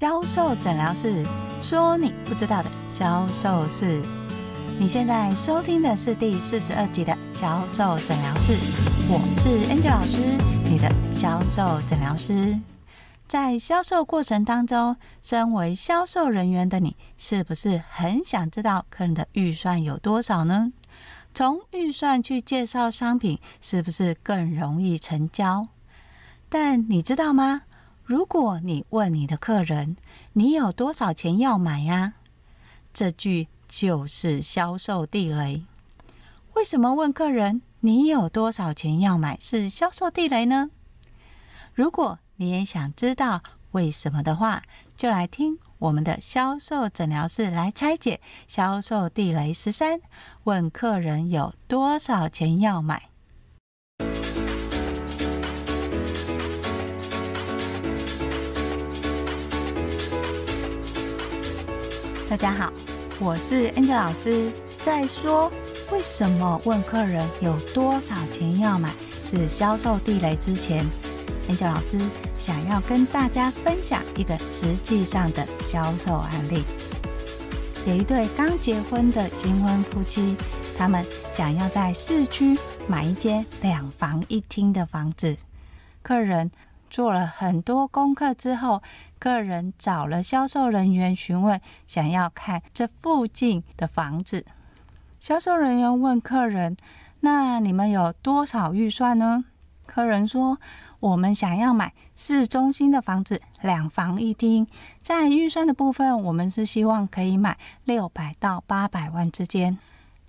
销售诊疗室，说你不知道的销售室。你现在收听的是第四十二集的销售诊疗室，我是 Angel 老师，你的销售诊疗师。在销售过程当中，身为销售人员的你，是不是很想知道客人的预算有多少呢？从预算去介绍商品，是不是更容易成交？但你知道吗？如果你问你的客人，你有多少钱要买呀？这句就是销售地雷。为什么问客人你有多少钱要买是销售地雷呢？如果你也想知道为什么的话，就来听我们的销售诊疗室来拆解销售地雷十三，问客人有多少钱要买。大家好，我是 Angel 老师。在说为什么问客人有多少钱要买是销售地雷之前，Angel 老师想要跟大家分享一个实际上的销售案例。有一对刚结婚的新婚夫妻，他们想要在市区买一间两房一厅的房子，客人。做了很多功课之后，客人找了销售人员询问，想要看这附近的房子。销售人员问客人：“那你们有多少预算呢？”客人说：“我们想要买市中心的房子，两房一厅。在预算的部分，我们是希望可以买六百到八百万之间。”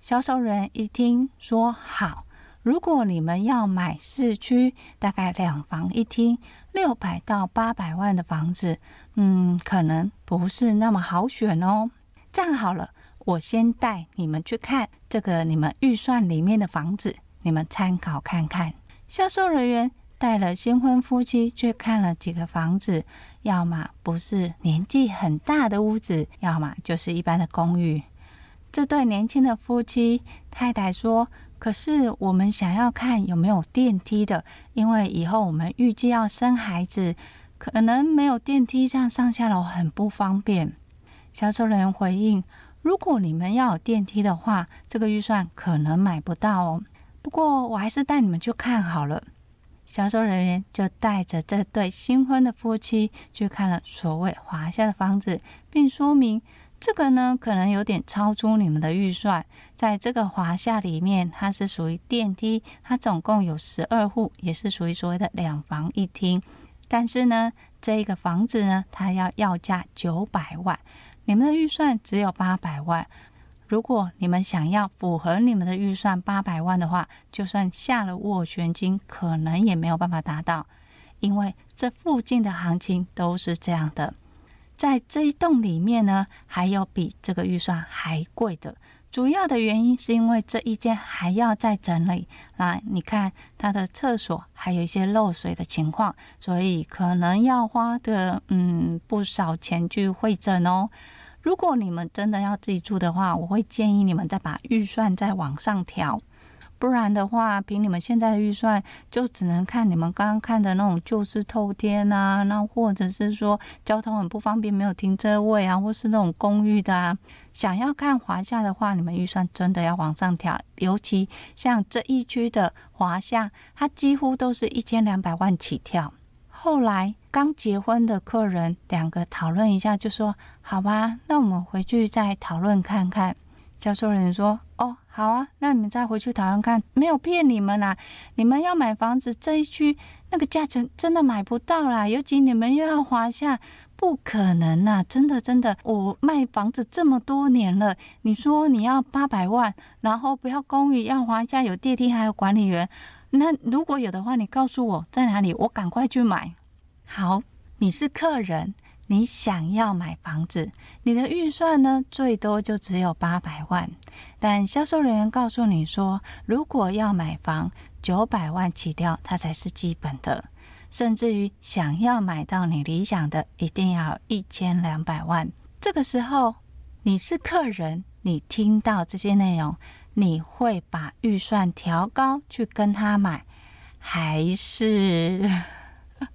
销售人员一听说：“好。”如果你们要买市区，大概两房一厅，六百到八百万的房子，嗯，可能不是那么好选哦。这样好了，我先带你们去看这个你们预算里面的房子，你们参考看看。销售人员带了新婚夫妻去看了几个房子，要么不是年纪很大的屋子，要么就是一般的公寓。这对年轻的夫妻，太太说。可是我们想要看有没有电梯的，因为以后我们预计要生孩子，可能没有电梯，这样上下楼很不方便。销售人员回应：如果你们要有电梯的话，这个预算可能买不到哦。不过我还是带你们去看好了。销售人员就带着这对新婚的夫妻去看了所谓华夏的房子，并说明。这个呢，可能有点超出你们的预算。在这个华夏里面，它是属于电梯，它总共有十二户，也是属于所谓的两房一厅。但是呢，这个房子呢，它要要价九百万，你们的预算只有八百万。如果你们想要符合你们的预算八百万的话，就算下了斡旋金，可能也没有办法达到，因为这附近的行情都是这样的。在这一栋里面呢，还有比这个预算还贵的。主要的原因是因为这一间还要再整理。那你看它的厕所还有一些漏水的情况，所以可能要花的嗯不少钱去会诊哦。如果你们真的要自己住的话，我会建议你们再把预算再往上调。不然的话，凭你们现在的预算，就只能看你们刚刚看的那种旧式透天啊，那或者是说交通很不方便，没有停车位啊，或是那种公寓的啊。想要看华夏的话，你们预算真的要往上调。尤其像这一区的华夏，它几乎都是一千两百万起跳。后来刚结婚的客人两个讨论一下，就说：“好吧，那我们回去再讨论看看。”销售人员说：“哦，好啊，那你们再回去讨论看，没有骗你们啦。你们要买房子这一区，那个价钱真的买不到啦。尤其你们又要华夏，不可能呐！真的真的，我卖房子这么多年了，你说你要八百万，然后不要公寓，要华夏有电梯，还有管理员，那如果有的话，你告诉我在哪里，我赶快去买。好，你是客人。”你想要买房子，你的预算呢，最多就只有八百万。但销售人员告诉你说，如果要买房，九百万起跳，它才是基本的。甚至于想要买到你理想的，一定要一千两百万。这个时候，你是客人，你听到这些内容，你会把预算调高去跟他买，还是？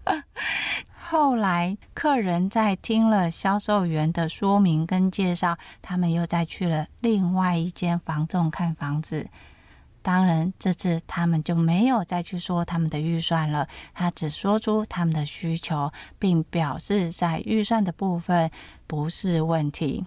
后来客人在听了销售员的说明跟介绍，他们又再去了另外一间房仲看房子。当然，这次他们就没有再去说他们的预算了，他只说出他们的需求，并表示在预算的部分不是问题。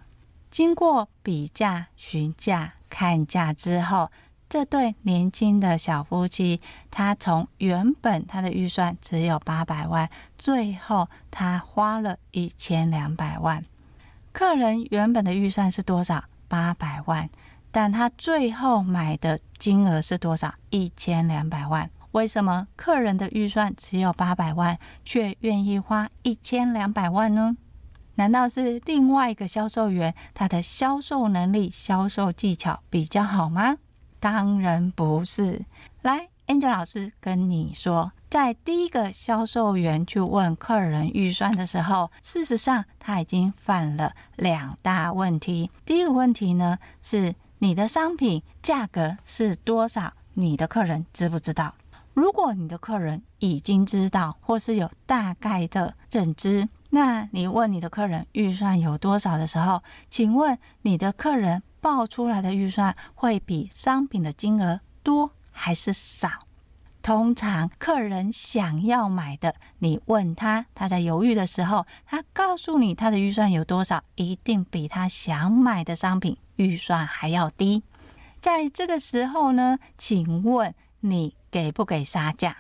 经过比价、询价、看价之后，这对年轻的小夫妻，他从原本他的预算只有八百万，最后他花了一千两百万。客人原本的预算是多少？八百万。但他最后买的金额是多少？一千两百万。为什么客人的预算只有八百万，却愿意花一千两百万呢？难道是另外一个销售员他的销售能力、销售技巧比较好吗？当然不是。来，Angel 老师跟你说，在第一个销售员去问客人预算的时候，事实上他已经犯了两大问题。第一个问题呢是。你的商品价格是多少？你的客人知不知道？如果你的客人已经知道，或是有大概的认知，那你问你的客人预算有多少的时候，请问你的客人报出来的预算会比商品的金额多还是少？通常客人想要买的，你问他，他在犹豫的时候，他告诉你他的预算有多少，一定比他想买的商品预算还要低。在这个时候呢，请问你给不给杀价？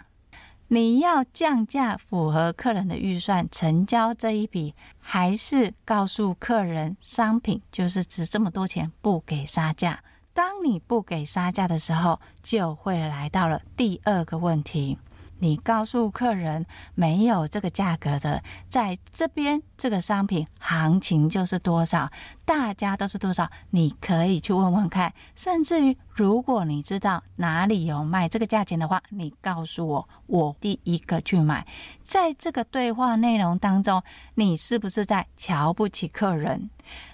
你要降价符合客人的预算成交这一笔，还是告诉客人商品就是值这么多钱，不给杀价？当你不给杀价的时候，就会来到了第二个问题。你告诉客人没有这个价格的，在这边这个商品行情就是多少，大家都是多少，你可以去问问看。甚至于，如果你知道哪里有卖这个价钱的话，你告诉我，我第一个去买。在这个对话内容当中，你是不是在瞧不起客人？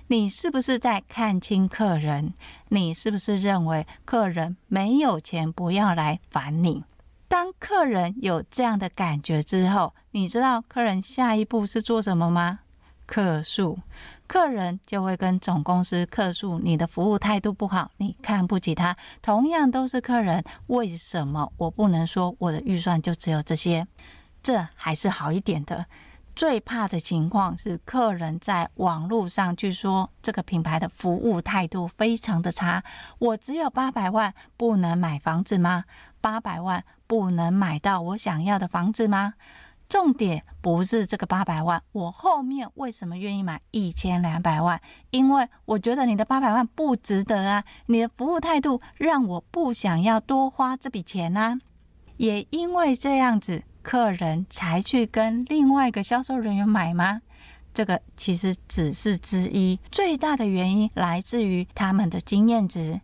你是不是在看清客人？你是不是认为客人没有钱，不要来烦你？当客人有这样的感觉之后，你知道客人下一步是做什么吗？客诉，客人就会跟总公司客诉你的服务态度不好，你看不起他。同样都是客人，为什么我不能说我的预算就只有这些？这还是好一点的。最怕的情况是客人在网络上去说这个品牌的服务态度非常的差。我只有八百万，不能买房子吗？八百万不能买到我想要的房子吗？重点不是这个八百万，我后面为什么愿意买一千两百万？因为我觉得你的八百万不值得啊！你的服务态度让我不想要多花这笔钱啊！也因为这样子。客人才去跟另外一个销售人员买吗？这个其实只是之一，最大的原因来自于他们的经验值。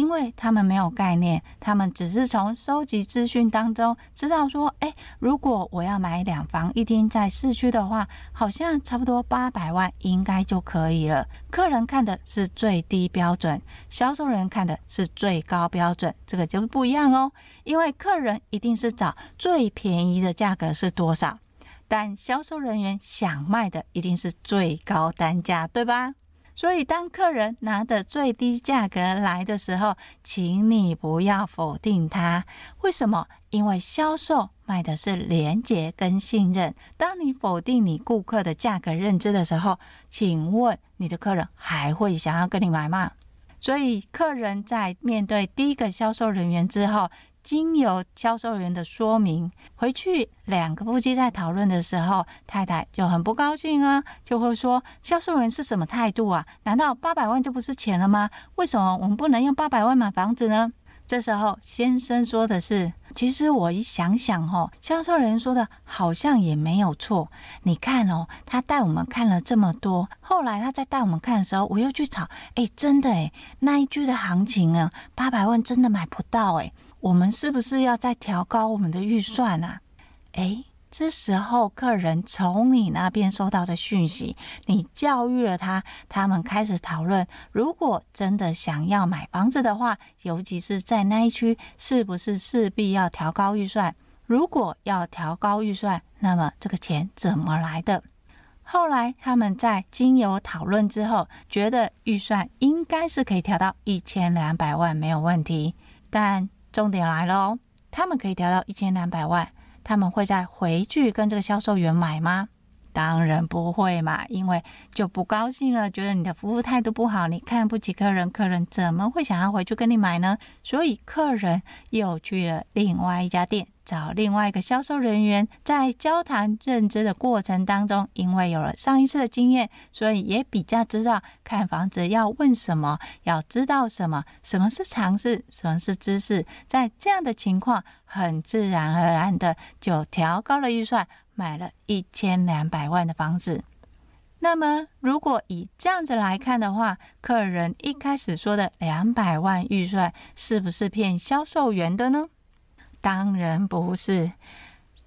因为他们没有概念，他们只是从收集资讯当中知道说，哎，如果我要买两房一厅在市区的话，好像差不多八百万应该就可以了。客人看的是最低标准，销售人看的是最高标准，这个就不一样哦。因为客人一定是找最便宜的价格是多少，但销售人员想卖的一定是最高单价，对吧？所以，当客人拿的最低价格来的时候，请你不要否定他。为什么？因为销售卖的是廉洁跟信任。当你否定你顾客的价格认知的时候，请问你的客人还会想要跟你买吗？所以，客人在面对第一个销售人员之后，经由销售员的说明，回去两个夫妻在讨论的时候，太太就很不高兴啊，就会说：“销售员是什么态度啊？难道八百万就不是钱了吗？为什么我们不能用八百万买房子呢？”这时候先生说的是：“其实我一想想哦，销售员说的好像也没有错。你看哦，他带我们看了这么多，后来他再带我们看的时候，我又去找，哎，真的哎，那一句的行情啊，八百万真的买不到哎。”我们是不是要再调高我们的预算啊？诶，这时候客人从你那边收到的讯息，你教育了他，他们开始讨论，如果真的想要买房子的话，尤其是在那一区，是不是势必要调高预算？如果要调高预算，那么这个钱怎么来的？后来他们在经由讨论之后，觉得预算应该是可以调到一千两百万没有问题。但重点来了哦，他们可以调到一千两百万，他们会再回去跟这个销售员买吗？当然不会嘛，因为就不高兴了，觉得你的服务态度不好，你看不起客人，客人怎么会想要回去跟你买呢？所以客人又去了另外一家店，找另外一个销售人员，在交谈认知的过程当中，因为有了上一次的经验，所以也比较知道看房子要问什么，要知道什么，什么是常识，什么是知识，在这样的情况，很自然而然的就调高了预算。买了一千两百万的房子，那么如果以这样子来看的话，客人一开始说的两百万预算是不是骗销售员的呢？当然不是。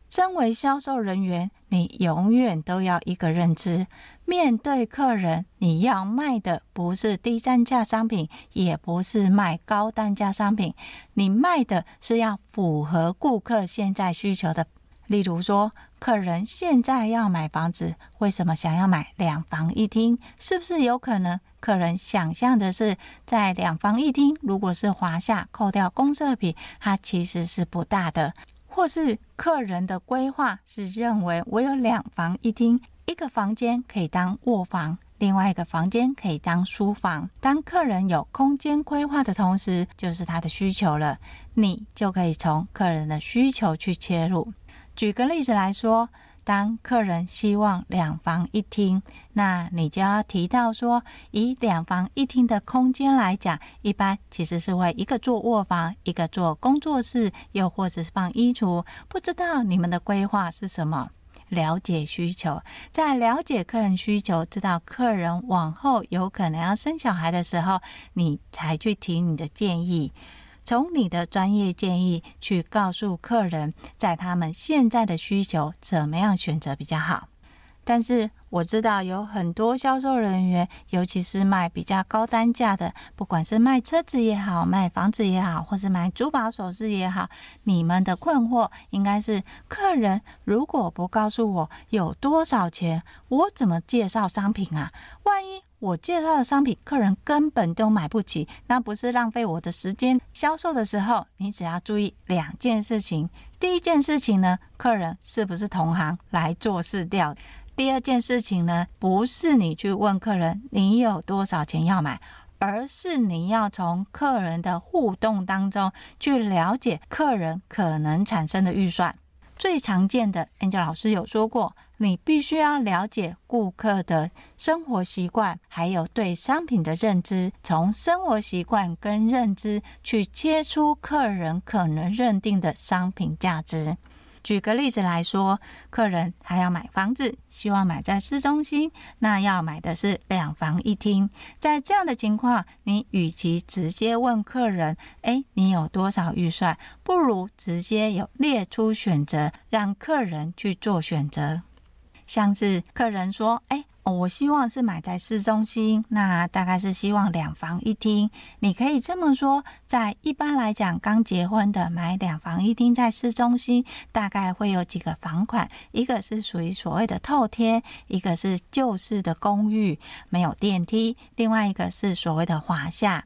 身为销售人员，你永远都要一个认知：面对客人，你要卖的不是低单价商品，也不是卖高单价商品，你卖的是要符合顾客现在需求的。例如说，客人现在要买房子，为什么想要买两房一厅？是不是有可能客人想象的是，在两房一厅，如果是华夏扣掉公设比，它其实是不大的，或是客人的规划是认为我有两房一厅，一个房间可以当卧房，另外一个房间可以当书房。当客人有空间规划的同时，就是他的需求了，你就可以从客人的需求去切入。举个例子来说，当客人希望两房一厅，那你就要提到说，以两房一厅的空间来讲，一般其实是会一个做卧房，一个做工作室，又或者是放衣橱。不知道你们的规划是什么？了解需求，在了解客人需求，知道客人往后有可能要生小孩的时候，你才去提你的建议。从你的专业建议去告诉客人，在他们现在的需求怎么样选择比较好。但是我知道有很多销售人员，尤其是卖比较高单价的，不管是卖车子也好，卖房子也好，或是卖珠宝首饰也好，你们的困惑应该是：客人如果不告诉我有多少钱，我怎么介绍商品啊？万一我介绍的商品客人根本都买不起，那不是浪费我的时间？销售的时候，你只要注意两件事情：第一件事情呢，客人是不是同行来做事调？第二件事情呢，不是你去问客人你有多少钱要买，而是你要从客人的互动当中去了解客人可能产生的预算。最常见的，Angel 老师有说过，你必须要了解顾客的生活习惯，还有对商品的认知，从生活习惯跟认知去切出客人可能认定的商品价值。举个例子来说，客人还要买房子，希望买在市中心，那要买的是两房一厅。在这样的情况，你与其直接问客人：“诶，你有多少预算？”不如直接有列出选择，让客人去做选择。像是客人说：“哎。”哦，我希望是买在市中心，那大概是希望两房一厅。你可以这么说，在一般来讲，刚结婚的买两房一厅在市中心，大概会有几个房款，一个是属于所谓的透天，一个是旧式的公寓，没有电梯，另外一个是所谓的华夏。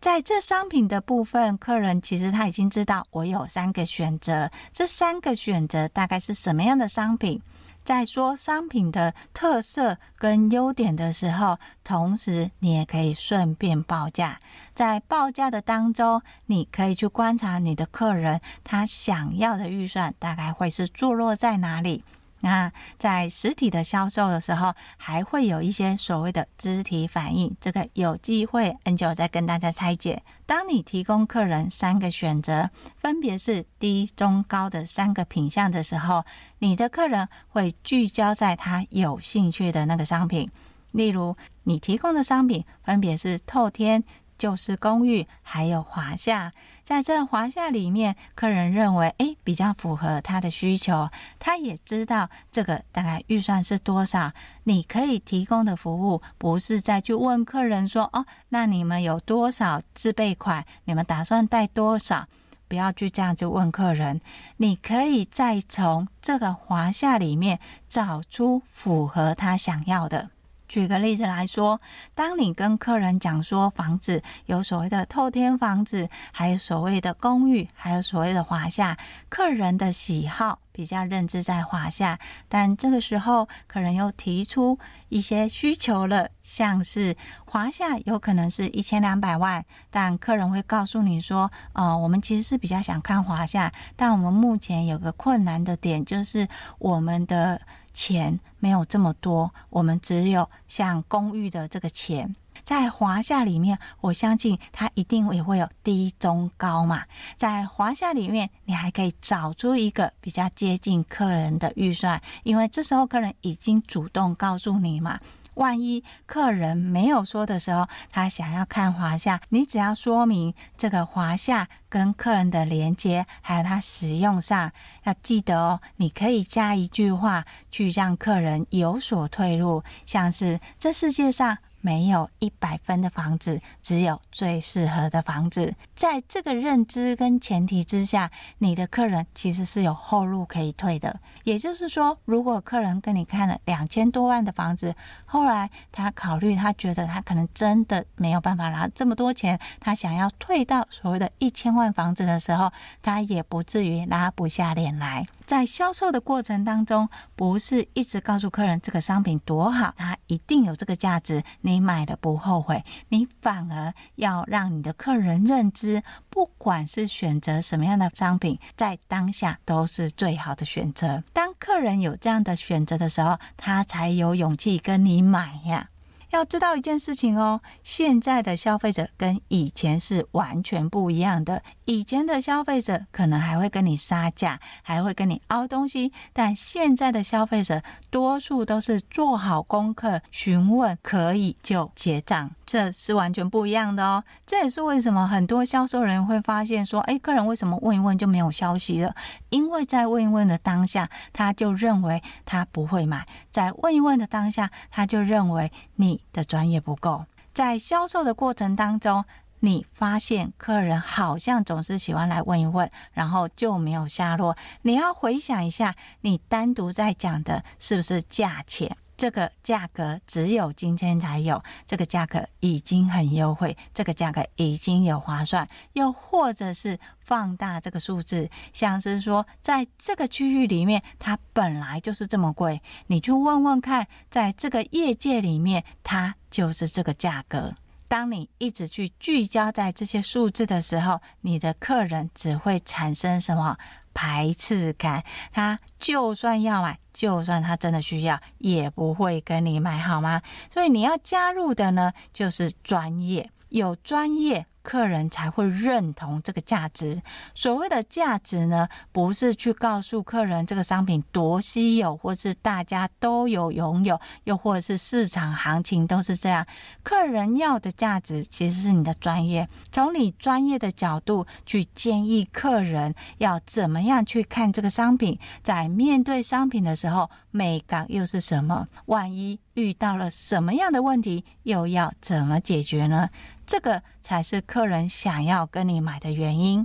在这商品的部分，客人其实他已经知道我有三个选择，这三个选择大概是什么样的商品？在说商品的特色跟优点的时候，同时你也可以顺便报价。在报价的当中，你可以去观察你的客人他想要的预算大概会是坐落在哪里。那在实体的销售的时候，还会有一些所谓的肢体反应，这个有机会 N 九再跟大家拆解。当你提供客人三个选择，分别是低、中、高的三个品项的时候，你的客人会聚焦在他有兴趣的那个商品。例如，你提供的商品分别是透天。就是公寓，还有华夏，在这华夏里面，客人认为，诶，比较符合他的需求，他也知道这个大概预算是多少。你可以提供的服务，不是再去问客人说，哦，那你们有多少自备款？你们打算贷多少？不要去这样子问客人，你可以再从这个华夏里面找出符合他想要的。举个例子来说，当你跟客人讲说房子有所谓的透天房子，还有所谓的公寓，还有所谓的华夏，客人的喜好比较认知在华夏，但这个时候客人又提出一些需求了，像是华夏有可能是一千两百万，但客人会告诉你说，呃，我们其实是比较想看华夏，但我们目前有个困难的点就是我们的。钱没有这么多，我们只有像公寓的这个钱，在华夏里面，我相信它一定也会有低、中、高嘛。在华夏里面，你还可以找出一个比较接近客人的预算，因为这时候客人已经主动告诉你嘛。万一客人没有说的时候，他想要看华夏，你只要说明这个华夏跟客人的连接，还有他使用上，要记得哦，你可以加一句话去让客人有所退路，像是这世界上。没有一百分的房子，只有最适合的房子。在这个认知跟前提之下，你的客人其实是有后路可以退的。也就是说，如果客人跟你看了两千多万的房子，后来他考虑，他觉得他可能真的没有办法拿这么多钱，他想要退到所谓的一千万房子的时候，他也不至于拉不下脸来。在销售的过程当中，不是一直告诉客人这个商品多好，它一定有这个价值，你买了不后悔。你反而要让你的客人认知，不管是选择什么样的商品，在当下都是最好的选择。当客人有这样的选择的时候，他才有勇气跟你买呀。要知道一件事情哦，现在的消费者跟以前是完全不一样的。以前的消费者可能还会跟你杀价，还会跟你凹东西，但现在的消费者多数都是做好功课，询问可以就结账，这是完全不一样的哦。这也是为什么很多销售人员会发现说，哎，客人为什么问一问就没有消息了？因为在问一问的当下，他就认为他不会买；在问一问的当下，他就认为你的专业不够。在销售的过程当中，你发现客人好像总是喜欢来问一问，然后就没有下落。你要回想一下，你单独在讲的是不是价钱？这个价格只有今天才有，这个价格已经很优惠，这个价格已经有划算。又或者是放大这个数字，像是说，在这个区域里面，它本来就是这么贵，你去问问看，在这个业界里面，它就是这个价格。当你一直去聚焦在这些数字的时候，你的客人只会产生什么排斥感？他就算要买，就算他真的需要，也不会跟你买，好吗？所以你要加入的呢，就是专业，有专业。客人才会认同这个价值。所谓的价值呢，不是去告诉客人这个商品多稀有，或是大家都有拥有，又或者是市场行情都是这样。客人要的价值其实是你的专业，从你专业的角度去建议客人要怎么样去看这个商品，在面对商品的时候，美感又是什么？万一遇到了什么样的问题，又要怎么解决呢？这个才是客人想要跟你买的原因。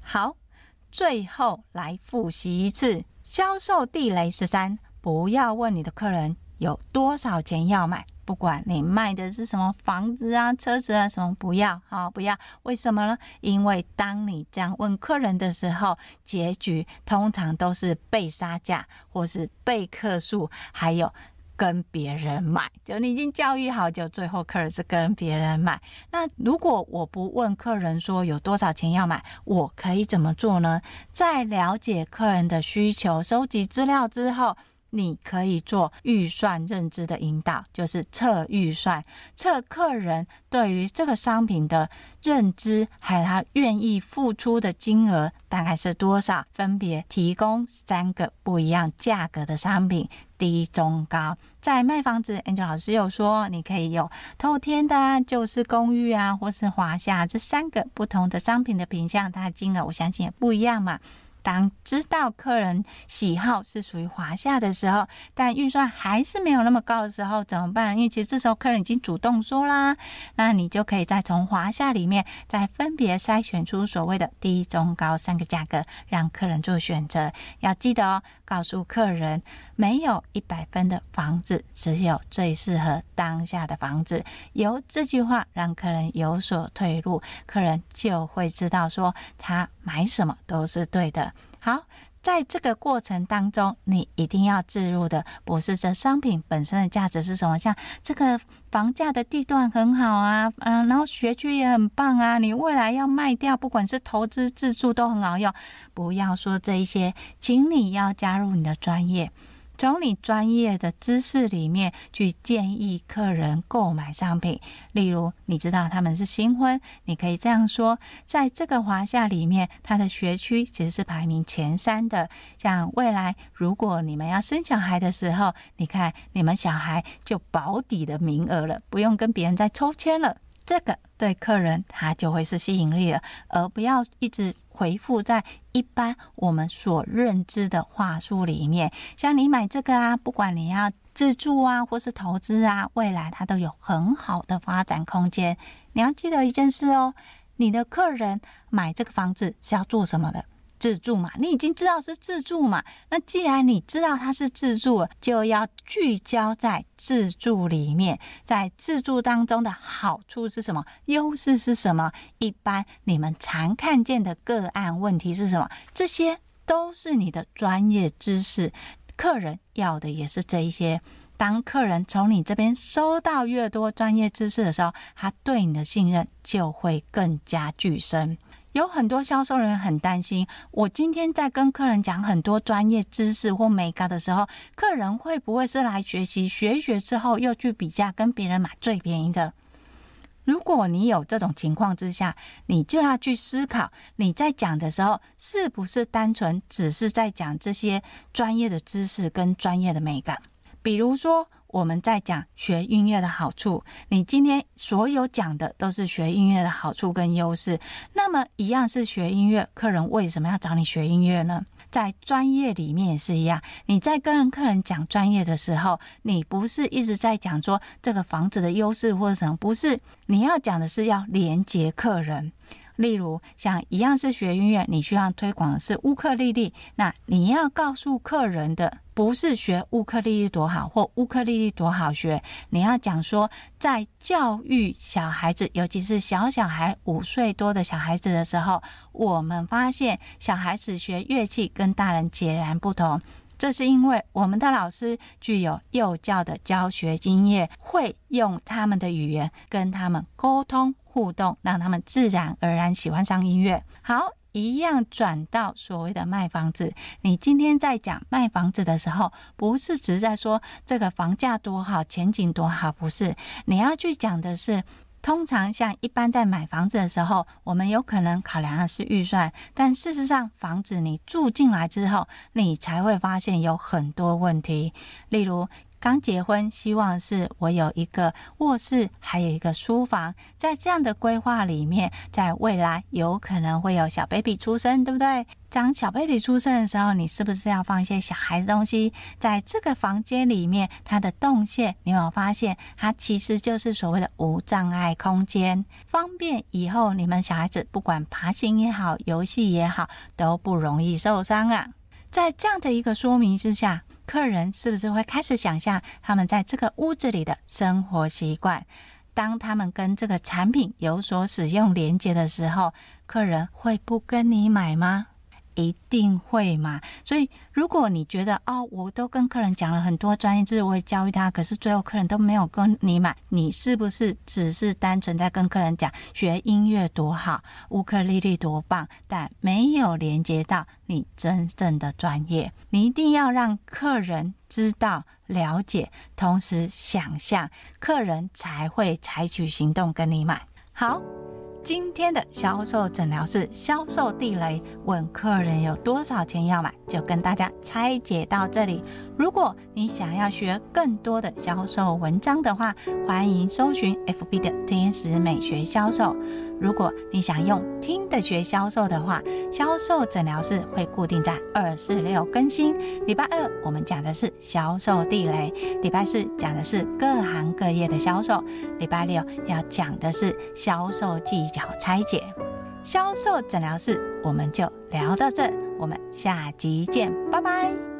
好，最后来复习一次销售地雷十三：不要问你的客人有多少钱要买，不管你卖的是什么房子啊、车子啊什么，不要，好，不要。为什么呢？因为当你这样问客人的时候，结局通常都是被杀价，或是被客诉，还有。跟别人买，就你已经教育好，就最后客人是跟别人买。那如果我不问客人说有多少钱要买，我可以怎么做呢？在了解客人的需求、收集资料之后，你可以做预算认知的引导，就是测预算，测客人对于这个商品的认知，还有他愿意付出的金额大概是多少，分别提供三个不一样价格的商品。低、中、高，在卖房子，Angel 老师有说，你可以有透天的、啊，就是公寓啊，或是华夏这三个不同的商品的品相，它的金额我相信也不一样嘛。当知道客人喜好是属于华夏的时候，但预算还是没有那么高的时候，怎么办？因为其实这时候客人已经主动说啦，那你就可以再从华夏里面再分别筛选出所谓的低、中、高三个价格，让客人做选择。要记得哦，告诉客人，没有一百分的房子，只有最适合当下的房子。由这句话让客人有所退路，客人就会知道说他买什么都是对的。好，在这个过程当中，你一定要置入的不是这商品本身的价值是什么，像这个房价的地段很好啊，嗯，然后学区也很棒啊，你未来要卖掉，不管是投资自住都很好用。不要说这一些，请你要加入你的专业。从你专业的知识里面去建议客人购买商品，例如你知道他们是新婚，你可以这样说：在这个华夏里面，他的学区其实是排名前三的。像未来如果你们要生小孩的时候，你看你们小孩就保底的名额了，不用跟别人再抽签了。这个对客人他就会是吸引力了，而不要一直。回复在一般我们所认知的话术里面，像你买这个啊，不管你要自住啊，或是投资啊，未来它都有很好的发展空间。你要记得一件事哦，你的客人买这个房子是要做什么的？自助嘛，你已经知道是自助嘛。那既然你知道它是自助了，就要聚焦在自助里面，在自助当中的好处是什么？优势是什么？一般你们常看见的个案问题是什么？这些都是你的专业知识。客人要的也是这一些。当客人从你这边收到越多专业知识的时候，他对你的信任就会更加具深。有很多销售人员很担心，我今天在跟客人讲很多专业知识或美感的时候，客人会不会是来学习，学一学之后又去比价，跟别人买最便宜的？如果你有这种情况之下，你就要去思考，你在讲的时候是不是单纯只是在讲这些专业的知识跟专业的美感？比如说。我们在讲学音乐的好处，你今天所有讲的都是学音乐的好处跟优势。那么，一样是学音乐，客人为什么要找你学音乐呢？在专业里面也是一样，你在跟客人讲专业的时候，你不是一直在讲说这个房子的优势或者什么，不是，你要讲的是要连接客人。例如，像一样是学音乐，你需要推广的是乌克丽丽，那你要告诉客人的不是学乌克丽丽多好或乌克丽丽多好学，你要讲说，在教育小孩子，尤其是小小孩五岁多的小孩子的时候，我们发现小孩子学乐器跟大人截然不同。这是因为我们的老师具有幼教的教学经验，会用他们的语言跟他们沟通互动，让他们自然而然喜欢上音乐。好，一样转到所谓的卖房子。你今天在讲卖房子的时候，不是只在说这个房价多好，前景多好，不是，你要去讲的是。通常像一般在买房子的时候，我们有可能考量的是预算，但事实上，房子你住进来之后，你才会发现有很多问题，例如。刚结婚，希望是我有一个卧室，还有一个书房。在这样的规划里面，在未来有可能会有小 baby 出生，对不对？当小 baby 出生的时候，你是不是要放一些小孩的东西在这个房间里面？它的动线，你有没有发现，它其实就是所谓的无障碍空间，方便以后你们小孩子不管爬行也好，游戏也好，都不容易受伤啊。在这样的一个说明之下。客人是不是会开始想象他们在这个屋子里的生活习惯？当他们跟这个产品有所使用连接的时候，客人会不跟你买吗？一定会嘛？所以，如果你觉得哦，我都跟客人讲了很多专业知识，我也教育他，可是最后客人都没有跟你买，你是不是只是单纯在跟客人讲学音乐多好，乌克丽丽多棒，但没有连接到你真正的专业？你一定要让客人知道、了解，同时想象，客人才会采取行动跟你买。好。今天的销售诊疗室销售地雷，问客人有多少钱要买，就跟大家拆解到这里。如果你想要学更多的销售文章的话，欢迎搜寻 FB 的天使美学销售。如果你想用听的学销售的话，销售诊疗室会固定在二四六更新。礼拜二我们讲的是销售地雷，礼拜四讲的是各行各业的销售，礼拜六要讲的是销售技巧拆解。销售诊疗室我们就聊到这，我们下集见，拜拜。